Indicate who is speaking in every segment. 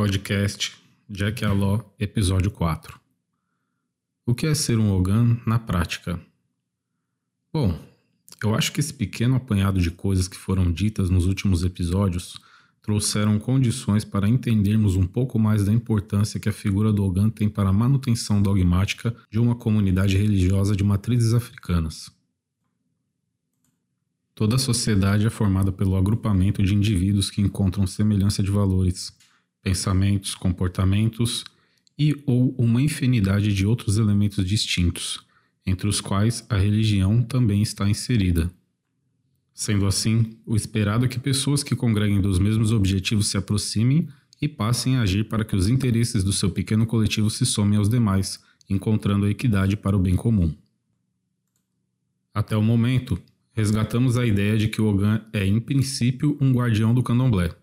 Speaker 1: Podcast Jack Aló, episódio 4. O que é ser um Ogan na prática? Bom, eu acho que esse pequeno apanhado de coisas que foram ditas nos últimos episódios trouxeram condições para entendermos um pouco mais da importância que a figura do Ogan tem para a manutenção dogmática de uma comunidade religiosa de matrizes africanas. Toda a sociedade é formada pelo agrupamento de indivíduos que encontram semelhança de valores pensamentos, comportamentos e ou uma infinidade de outros elementos distintos, entre os quais a religião também está inserida. Sendo assim, o esperado é que pessoas que congreguem dos mesmos objetivos se aproximem e passem a agir para que os interesses do seu pequeno coletivo se somem aos demais, encontrando a equidade para o bem comum. Até o momento, resgatamos a ideia de que o Ogan é, em princípio, um guardião do candomblé.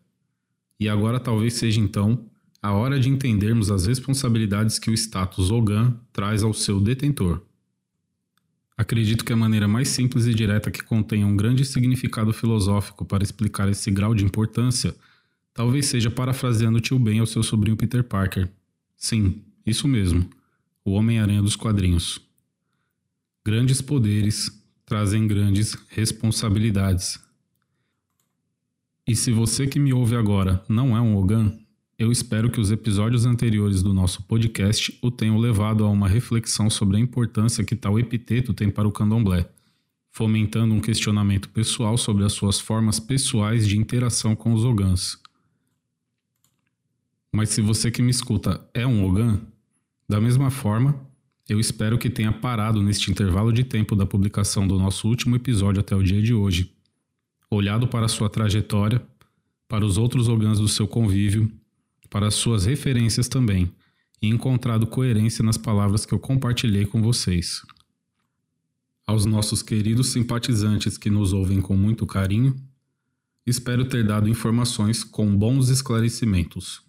Speaker 1: E agora talvez seja então a hora de entendermos as responsabilidades que o status Ogan traz ao seu detentor. Acredito que a maneira mais simples e direta que contenha um grande significado filosófico para explicar esse grau de importância talvez seja parafraseando tio Ben ao seu sobrinho Peter Parker. Sim, isso mesmo, o Homem-Aranha dos quadrinhos. Grandes poderes trazem grandes responsabilidades. E se você que me ouve agora não é um Ogan, eu espero que os episódios anteriores do nosso podcast o tenham levado a uma reflexão sobre a importância que tal epiteto tem para o candomblé, fomentando um questionamento pessoal sobre as suas formas pessoais de interação com os Ogãs. Mas se você que me escuta é um Ogan, da mesma forma, eu espero que tenha parado neste intervalo de tempo da publicação do nosso último episódio até o dia de hoje olhado para sua trajetória, para os outros ogãs do seu convívio, para as suas referências também, e encontrado coerência nas palavras que eu compartilhei com vocês. Aos nossos queridos simpatizantes que nos ouvem com muito carinho, espero ter dado informações com bons esclarecimentos.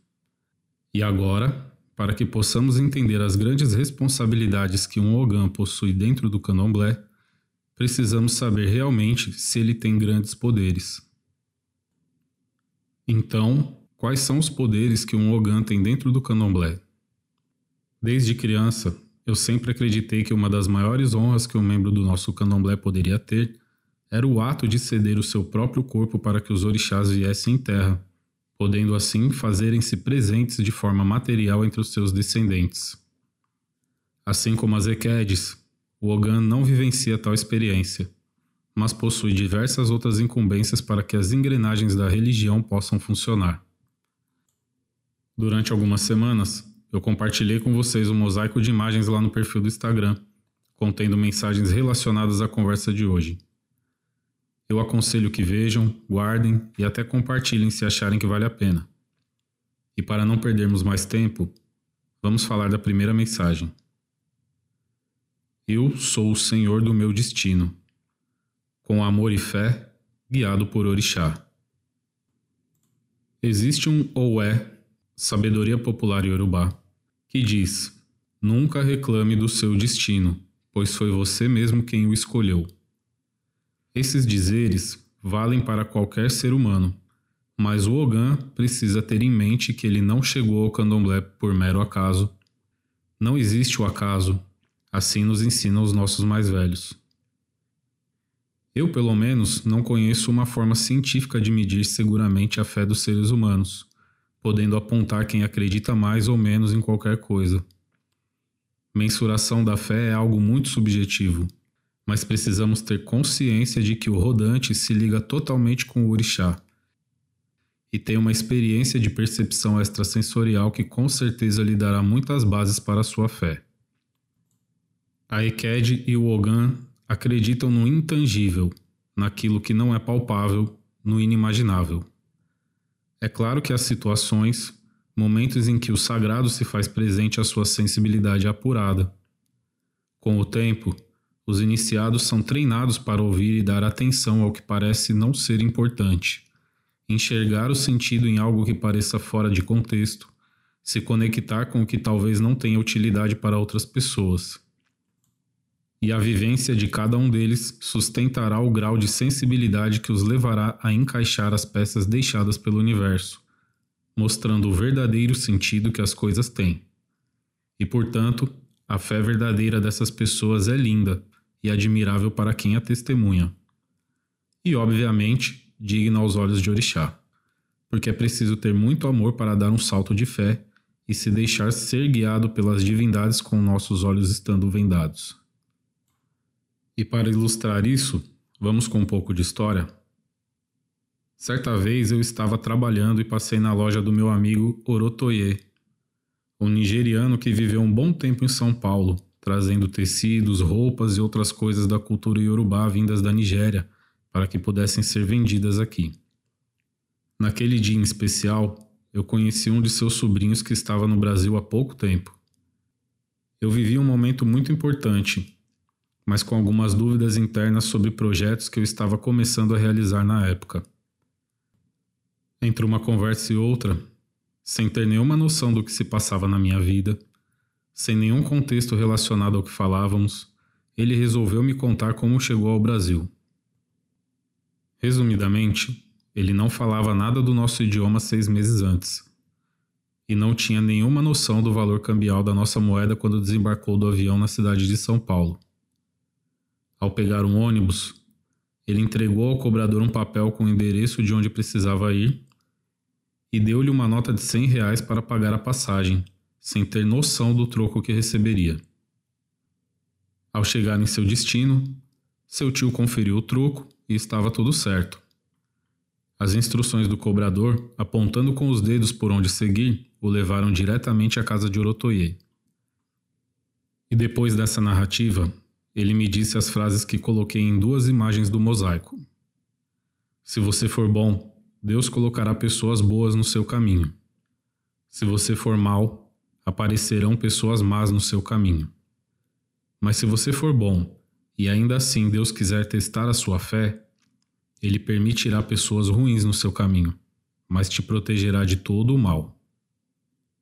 Speaker 1: E agora, para que possamos entender as grandes responsabilidades que um Ogã possui dentro do candomblé, precisamos saber realmente se ele tem grandes poderes. Então, quais são os poderes que um Ogan tem dentro do candomblé? Desde criança, eu sempre acreditei que uma das maiores honras que um membro do nosso candomblé poderia ter era o ato de ceder o seu próprio corpo para que os orixás viessem em terra, podendo assim fazerem-se presentes de forma material entre os seus descendentes. Assim como as Equedes, o Ogan não vivencia tal experiência, mas possui diversas outras incumbências para que as engrenagens da religião possam funcionar. Durante algumas semanas, eu compartilhei com vocês um mosaico de imagens lá no perfil do Instagram, contendo mensagens relacionadas à conversa de hoje. Eu aconselho que vejam, guardem e até compartilhem se acharem que vale a pena. E para não perdermos mais tempo, vamos falar da primeira mensagem. Eu sou o senhor do meu destino. Com amor e fé, guiado por Orixá. Existe um ou é, sabedoria popular iorubá, que diz: Nunca reclame do seu destino, pois foi você mesmo quem o escolheu. Esses dizeres valem para qualquer ser humano, mas o Ogan precisa ter em mente que ele não chegou ao candomblé por mero acaso. Não existe o acaso, Assim nos ensinam os nossos mais velhos. Eu, pelo menos, não conheço uma forma científica de medir seguramente a fé dos seres humanos, podendo apontar quem acredita mais ou menos em qualquer coisa. Mensuração da fé é algo muito subjetivo, mas precisamos ter consciência de que o rodante se liga totalmente com o orixá e tem uma experiência de percepção extrasensorial que com certeza lhe dará muitas bases para a sua fé. A Eked e o Ogan acreditam no intangível, naquilo que não é palpável, no inimaginável. É claro que há situações, momentos em que o sagrado se faz presente à sua sensibilidade apurada. Com o tempo, os iniciados são treinados para ouvir e dar atenção ao que parece não ser importante, enxergar o sentido em algo que pareça fora de contexto, se conectar com o que talvez não tenha utilidade para outras pessoas e a vivência de cada um deles sustentará o grau de sensibilidade que os levará a encaixar as peças deixadas pelo universo, mostrando o verdadeiro sentido que as coisas têm. E, portanto, a fé verdadeira dessas pessoas é linda e admirável para quem a testemunha. E, obviamente, digna aos olhos de Orixá, porque é preciso ter muito amor para dar um salto de fé e se deixar ser guiado pelas divindades com nossos olhos estando vendados. E para ilustrar isso, vamos com um pouco de história. Certa vez eu estava trabalhando e passei na loja do meu amigo Orotoye, um nigeriano que viveu um bom tempo em São Paulo, trazendo tecidos, roupas e outras coisas da cultura iorubá vindas da Nigéria para que pudessem ser vendidas aqui. Naquele dia em especial, eu conheci um de seus sobrinhos que estava no Brasil há pouco tempo. Eu vivi um momento muito importante, mas com algumas dúvidas internas sobre projetos que eu estava começando a realizar na época. Entre uma conversa e outra, sem ter nenhuma noção do que se passava na minha vida, sem nenhum contexto relacionado ao que falávamos, ele resolveu me contar como chegou ao Brasil. Resumidamente, ele não falava nada do nosso idioma seis meses antes e não tinha nenhuma noção do valor cambial da nossa moeda quando desembarcou do avião na cidade de São Paulo. Ao pegar um ônibus, ele entregou ao cobrador um papel com o endereço de onde precisava ir e deu-lhe uma nota de cem reais para pagar a passagem, sem ter noção do troco que receberia. Ao chegar em seu destino, seu tio conferiu o troco e estava tudo certo. As instruções do cobrador, apontando com os dedos por onde seguir, o levaram diretamente à casa de Orotoye. E depois dessa narrativa, ele me disse as frases que coloquei em duas imagens do mosaico. Se você for bom, Deus colocará pessoas boas no seu caminho. Se você for mal, aparecerão pessoas más no seu caminho. Mas se você for bom e ainda assim Deus quiser testar a sua fé, Ele permitirá pessoas ruins no seu caminho, mas te protegerá de todo o mal.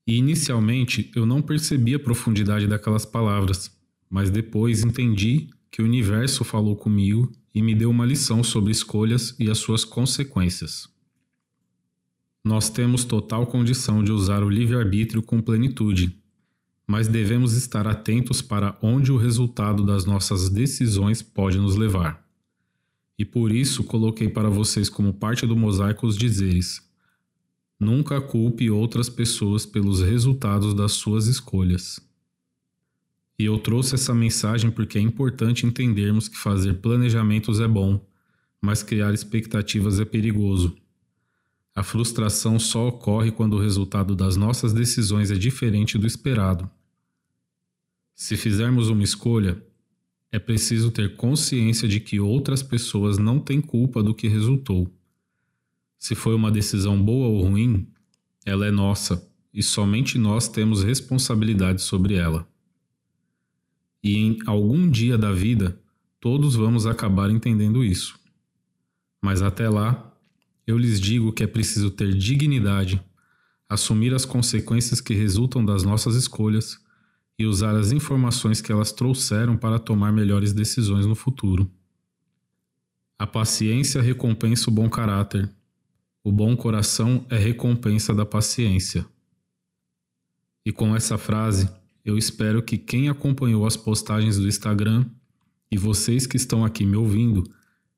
Speaker 1: E inicialmente eu não percebi a profundidade daquelas palavras, mas depois entendi que o universo falou comigo e me deu uma lição sobre escolhas e as suas consequências. Nós temos total condição de usar o livre-arbítrio com plenitude, mas devemos estar atentos para onde o resultado das nossas decisões pode nos levar. E por isso coloquei para vocês como parte do mosaico os dizeres: Nunca culpe outras pessoas pelos resultados das suas escolhas. E eu trouxe essa mensagem porque é importante entendermos que fazer planejamentos é bom, mas criar expectativas é perigoso. A frustração só ocorre quando o resultado das nossas decisões é diferente do esperado. Se fizermos uma escolha, é preciso ter consciência de que outras pessoas não têm culpa do que resultou. Se foi uma decisão boa ou ruim, ela é nossa e somente nós temos responsabilidade sobre ela. E em algum dia da vida, todos vamos acabar entendendo isso. Mas até lá, eu lhes digo que é preciso ter dignidade, assumir as consequências que resultam das nossas escolhas e usar as informações que elas trouxeram para tomar melhores decisões no futuro. A paciência recompensa o bom caráter. O bom coração é recompensa da paciência. E com essa frase, eu espero que quem acompanhou as postagens do Instagram e vocês que estão aqui me ouvindo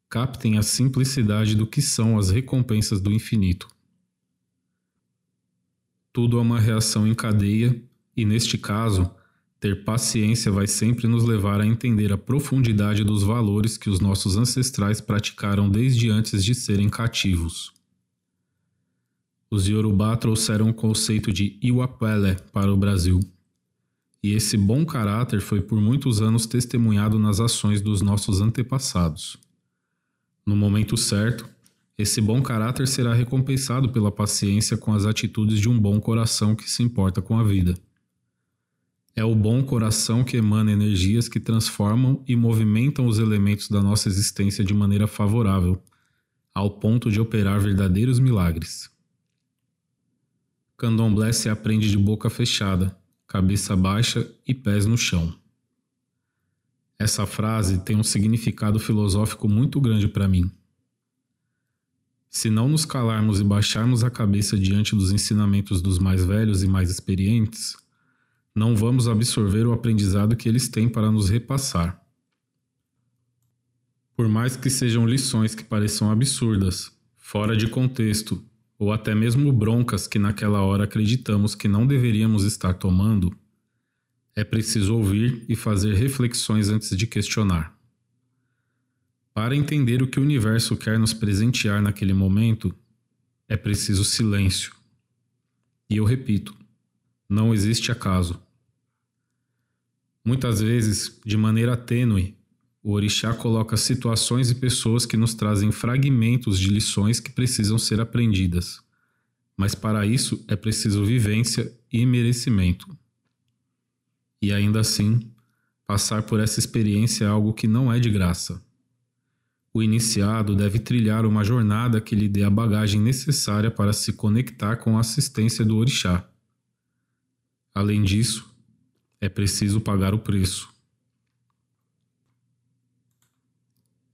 Speaker 1: captem a simplicidade do que são as recompensas do infinito. Tudo é uma reação em cadeia, e neste caso, ter paciência vai sempre nos levar a entender a profundidade dos valores que os nossos ancestrais praticaram desde antes de serem cativos. Os Yorubá trouxeram o conceito de Iwapele para o Brasil. E esse bom caráter foi por muitos anos testemunhado nas ações dos nossos antepassados. No momento certo, esse bom caráter será recompensado pela paciência com as atitudes de um bom coração que se importa com a vida. É o bom coração que emana energias que transformam e movimentam os elementos da nossa existência de maneira favorável, ao ponto de operar verdadeiros milagres. Candomblé se aprende de boca fechada, cabeça baixa e pés no chão. Essa frase tem um significado filosófico muito grande para mim. Se não nos calarmos e baixarmos a cabeça diante dos ensinamentos dos mais velhos e mais experientes, não vamos absorver o aprendizado que eles têm para nos repassar. Por mais que sejam lições que pareçam absurdas, fora de contexto, ou até mesmo broncas que naquela hora acreditamos que não deveríamos estar tomando, é preciso ouvir e fazer reflexões antes de questionar. Para entender o que o universo quer nos presentear naquele momento, é preciso silêncio. E eu repito, não existe acaso. Muitas vezes, de maneira tênue, o orixá coloca situações e pessoas que nos trazem fragmentos de lições que precisam ser aprendidas. Mas para isso é preciso vivência e merecimento. E ainda assim, passar por essa experiência é algo que não é de graça. O iniciado deve trilhar uma jornada que lhe dê a bagagem necessária para se conectar com a assistência do orixá. Além disso, é preciso pagar o preço.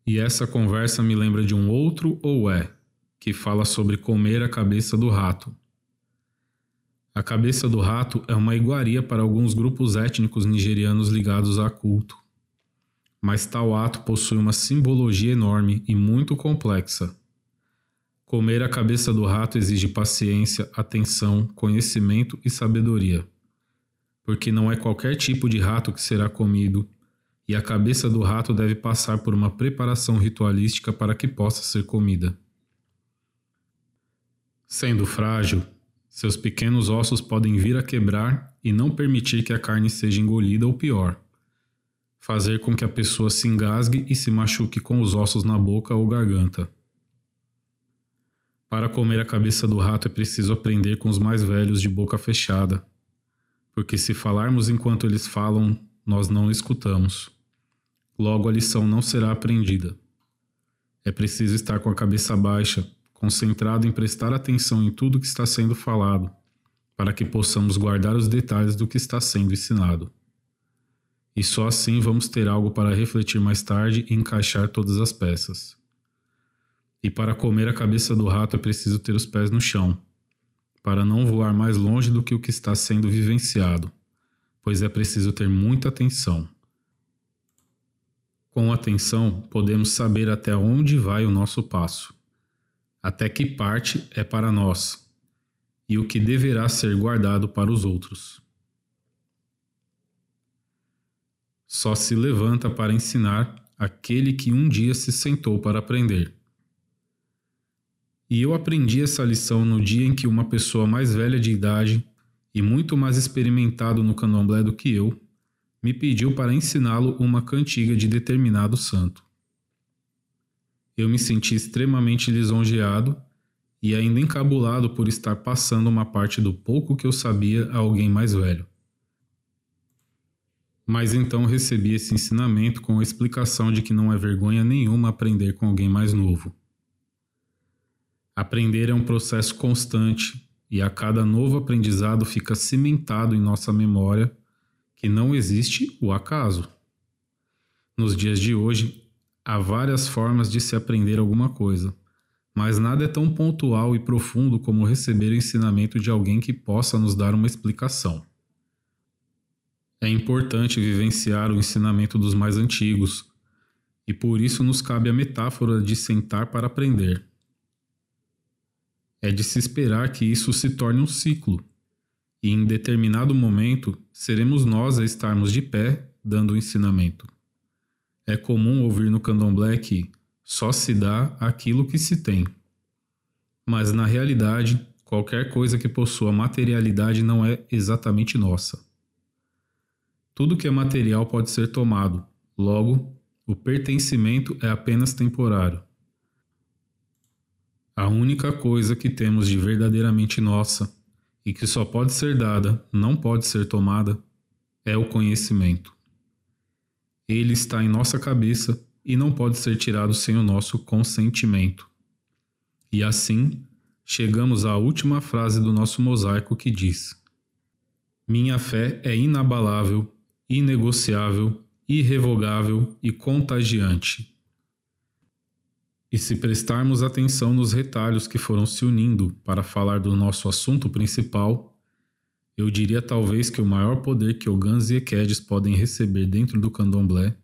Speaker 1: E essa conversa me lembra de um outro ou é, que fala sobre comer a cabeça do rato. A cabeça do rato é uma iguaria para alguns grupos étnicos nigerianos ligados a culto mas tal ato possui uma simbologia enorme e muito complexa. Comer a cabeça do rato exige paciência, atenção, conhecimento e sabedoria, porque não é qualquer tipo de rato que será comido, e a cabeça do rato deve passar por uma preparação ritualística para que possa ser comida. Sendo frágil, seus pequenos ossos podem vir a quebrar e não permitir que a carne seja engolida ou pior fazer com que a pessoa se engasgue e se machuque com os ossos na boca ou garganta. Para comer a cabeça do rato é preciso aprender com os mais velhos de boca fechada, porque se falarmos enquanto eles falam, nós não escutamos. Logo a lição não será aprendida. É preciso estar com a cabeça baixa, concentrado em prestar atenção em tudo que está sendo falado, para que possamos guardar os detalhes do que está sendo ensinado e só assim vamos ter algo para refletir mais tarde e encaixar todas as peças. E para comer a cabeça do rato é preciso ter os pés no chão, para não voar mais longe do que o que está sendo vivenciado, pois é preciso ter muita atenção. Com atenção, podemos saber até onde vai o nosso passo, até que parte é para nós e o que deverá ser guardado para os outros. Só se levanta para ensinar aquele que um dia se sentou para aprender. E eu aprendi essa lição no dia em que uma pessoa mais velha de idade e muito mais experimentado no candomblé do que eu me pediu para ensiná-lo uma cantiga de determinado santo. Eu me senti extremamente lisonjeado e ainda encabulado por estar passando uma parte do pouco que eu sabia a alguém mais velho. Mas então recebi esse ensinamento com a explicação de que não é vergonha nenhuma aprender com alguém mais novo. Aprender é um processo constante e a cada novo aprendizado fica cimentado em nossa memória que não existe o acaso. Nos dias de hoje, há várias formas de se aprender alguma coisa, mas nada é tão pontual e profundo como receber o ensinamento de alguém que possa nos dar uma explicação. É importante vivenciar o ensinamento dos mais antigos, e por isso nos cabe a metáfora de sentar para aprender. É de se esperar que isso se torne um ciclo, e em determinado momento seremos nós a estarmos de pé dando o ensinamento. É comum ouvir no candomblé que só se dá aquilo que se tem. Mas na realidade, qualquer coisa que possua materialidade não é exatamente nossa. Tudo que é material pode ser tomado, logo, o pertencimento é apenas temporário. A única coisa que temos de verdadeiramente nossa e que só pode ser dada, não pode ser tomada, é o conhecimento. Ele está em nossa cabeça e não pode ser tirado sem o nosso consentimento. E assim, chegamos à última frase do nosso mosaico que diz: Minha fé é inabalável inegociável, irrevogável e contagiante. E se prestarmos atenção nos retalhos que foram se unindo para falar do nosso assunto principal, eu diria talvez que o maior poder que Ogãs e Equedes podem receber dentro do candomblé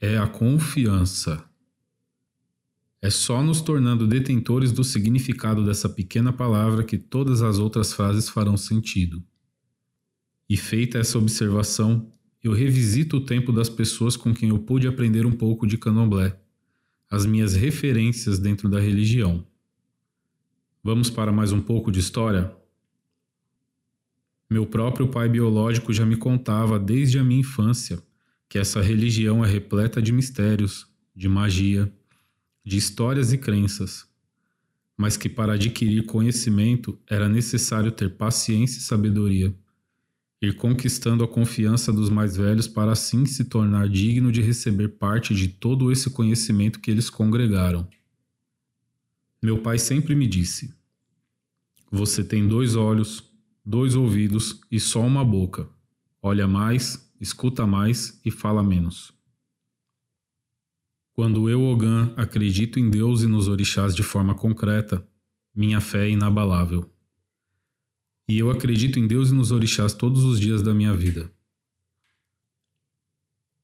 Speaker 1: é a confiança. É só nos tornando detentores do significado dessa pequena palavra que todas as outras frases farão sentido. E feita essa observação, eu revisito o tempo das pessoas com quem eu pude aprender um pouco de candomblé, as minhas referências dentro da religião. Vamos para mais um pouco de história? Meu próprio pai biológico já me contava desde a minha infância que essa religião é repleta de mistérios, de magia, de histórias e crenças, mas que para adquirir conhecimento era necessário ter paciência e sabedoria, ir conquistando a confiança dos mais velhos para assim se tornar digno de receber parte de todo esse conhecimento que eles congregaram. Meu pai sempre me disse: Você tem dois olhos, dois ouvidos e só uma boca. Olha mais, escuta mais e fala menos. Quando eu, Ogan, acredito em Deus e nos orixás de forma concreta, minha fé é inabalável. E eu acredito em Deus e nos orixás todos os dias da minha vida.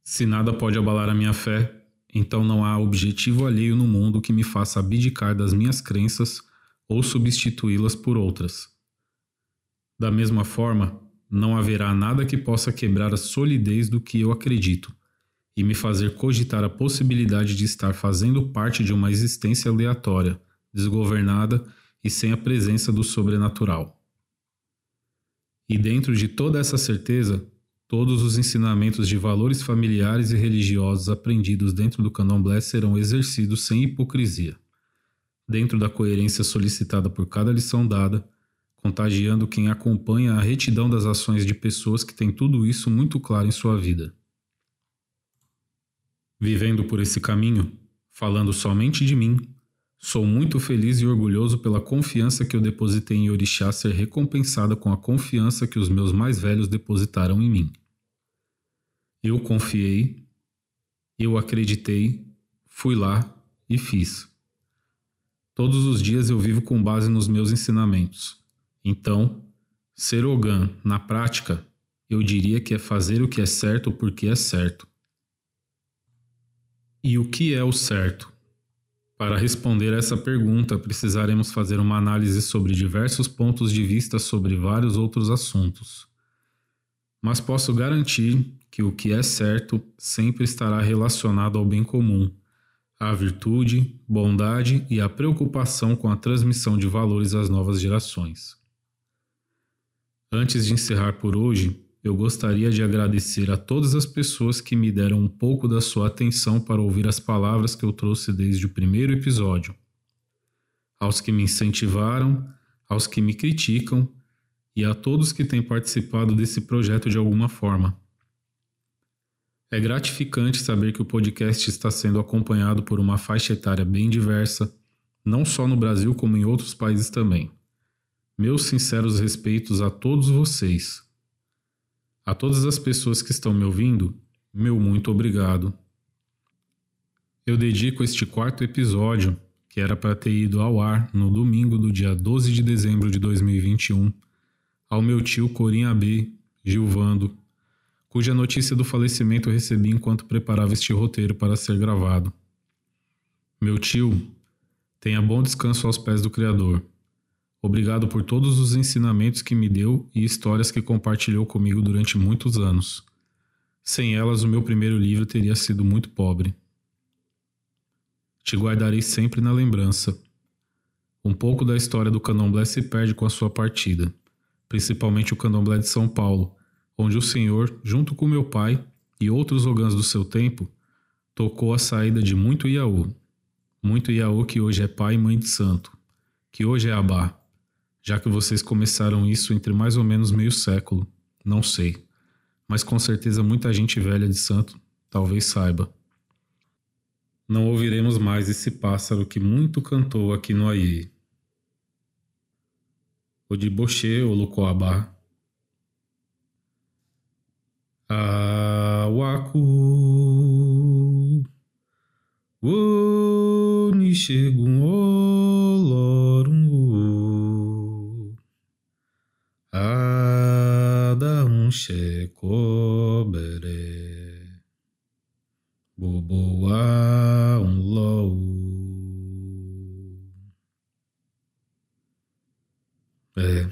Speaker 1: Se nada pode abalar a minha fé, então não há objetivo alheio no mundo que me faça abdicar das minhas crenças ou substituí-las por outras. Da mesma forma, não haverá nada que possa quebrar a solidez do que eu acredito e me fazer cogitar a possibilidade de estar fazendo parte de uma existência aleatória, desgovernada e sem a presença do sobrenatural. E dentro de toda essa certeza, todos os ensinamentos de valores familiares e religiosos aprendidos dentro do candomblé serão exercidos sem hipocrisia, dentro da coerência solicitada por cada lição dada contagiando quem acompanha a retidão das ações de pessoas que têm tudo isso muito claro em sua vida. Vivendo por esse caminho, falando somente de mim, sou muito feliz e orgulhoso pela confiança que eu depositei em Orixá ser recompensada com a confiança que os meus mais velhos depositaram em mim. Eu confiei, eu acreditei, fui lá e fiz. Todos os dias eu vivo com base nos meus ensinamentos então, ser Ogan, na prática, eu diria que é fazer o que é certo porque é certo. E o que é o certo? Para responder essa pergunta, precisaremos fazer uma análise sobre diversos pontos de vista sobre vários outros assuntos. Mas posso garantir que o que é certo sempre estará relacionado ao bem comum, à virtude, bondade e à preocupação com a transmissão de valores às novas gerações. Antes de encerrar por hoje, eu gostaria de agradecer a todas as pessoas que me deram um pouco da sua atenção para ouvir as palavras que eu trouxe desde o primeiro episódio. Aos que me incentivaram, aos que me criticam e a todos que têm participado desse projeto de alguma forma. É gratificante saber que o podcast está sendo acompanhado por uma faixa etária bem diversa, não só no Brasil como em outros países também. Meus sinceros respeitos a todos vocês. A todas as pessoas que estão me ouvindo, meu muito obrigado. Eu dedico este quarto episódio, que era para ter ido ao ar no domingo do dia 12 de dezembro de 2021, ao meu tio Corinha B, Gilvando, cuja notícia do falecimento eu recebi enquanto preparava este roteiro para ser gravado. Meu tio, tenha bom descanso aos pés do Criador. Obrigado por todos os ensinamentos que me deu e histórias que compartilhou comigo durante muitos anos. Sem elas, o meu primeiro livro teria sido muito pobre. Te guardarei sempre na lembrança. Um pouco da história do candomblé se perde com a sua partida, principalmente o candomblé de São Paulo, onde o Senhor, junto com meu pai e outros ogãs do seu tempo, tocou a saída de muito Iaú. Muito Iaú que hoje é pai e mãe de santo, que hoje é Abá já que vocês começaram isso entre mais ou menos meio século. Não sei. Mas com certeza muita gente velha de santo talvez saiba. Não ouviremos mais esse pássaro que muito cantou aqui no Aie. O de Boché ou Lucoabá. Awaku. Oni chegum olorum Um checobere Boboa um lou É,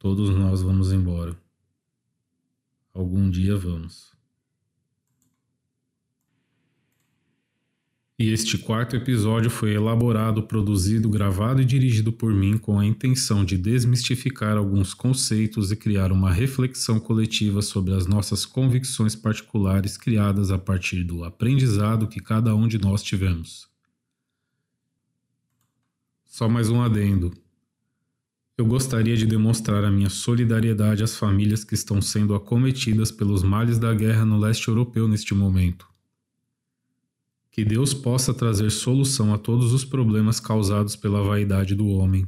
Speaker 1: todos nós vamos embora. Algum dia vamos. E este quarto episódio foi elaborado, produzido, gravado e dirigido por mim com a intenção de desmistificar alguns conceitos e criar uma reflexão coletiva sobre as nossas convicções particulares criadas a partir do aprendizado que cada um de nós tivemos. Só mais um adendo. Eu gostaria de demonstrar a minha solidariedade às famílias que estão sendo acometidas pelos males da guerra no leste europeu neste momento. Que Deus possa trazer solução a todos os problemas causados pela vaidade do homem.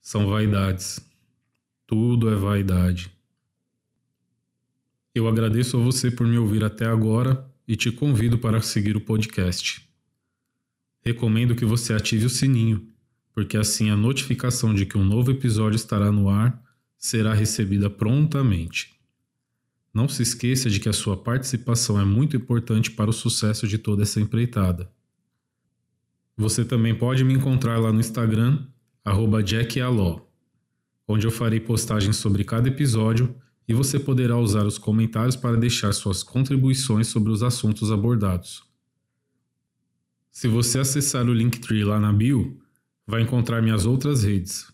Speaker 1: São vaidades. Tudo é vaidade. Eu agradeço a você por me ouvir até agora e te convido para seguir o podcast. Recomendo que você ative o sininho, porque assim a notificação de que um novo episódio estará no ar será recebida prontamente. Não se esqueça de que a sua participação é muito importante para o sucesso de toda essa empreitada. Você também pode me encontrar lá no Instagram, jackaló, onde eu farei postagens sobre cada episódio e você poderá usar os comentários para deixar suas contribuições sobre os assuntos abordados. Se você acessar o Linktree lá na bio, vai encontrar minhas outras redes.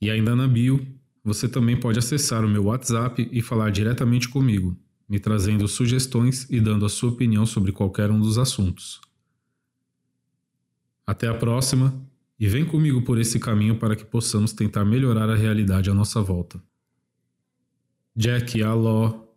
Speaker 1: E ainda na bio, você também pode acessar o meu WhatsApp e falar diretamente comigo, me trazendo sugestões e dando a sua opinião sobre qualquer um dos assuntos. Até a próxima e vem comigo por esse caminho para que possamos tentar melhorar a realidade à nossa volta. Jack Aló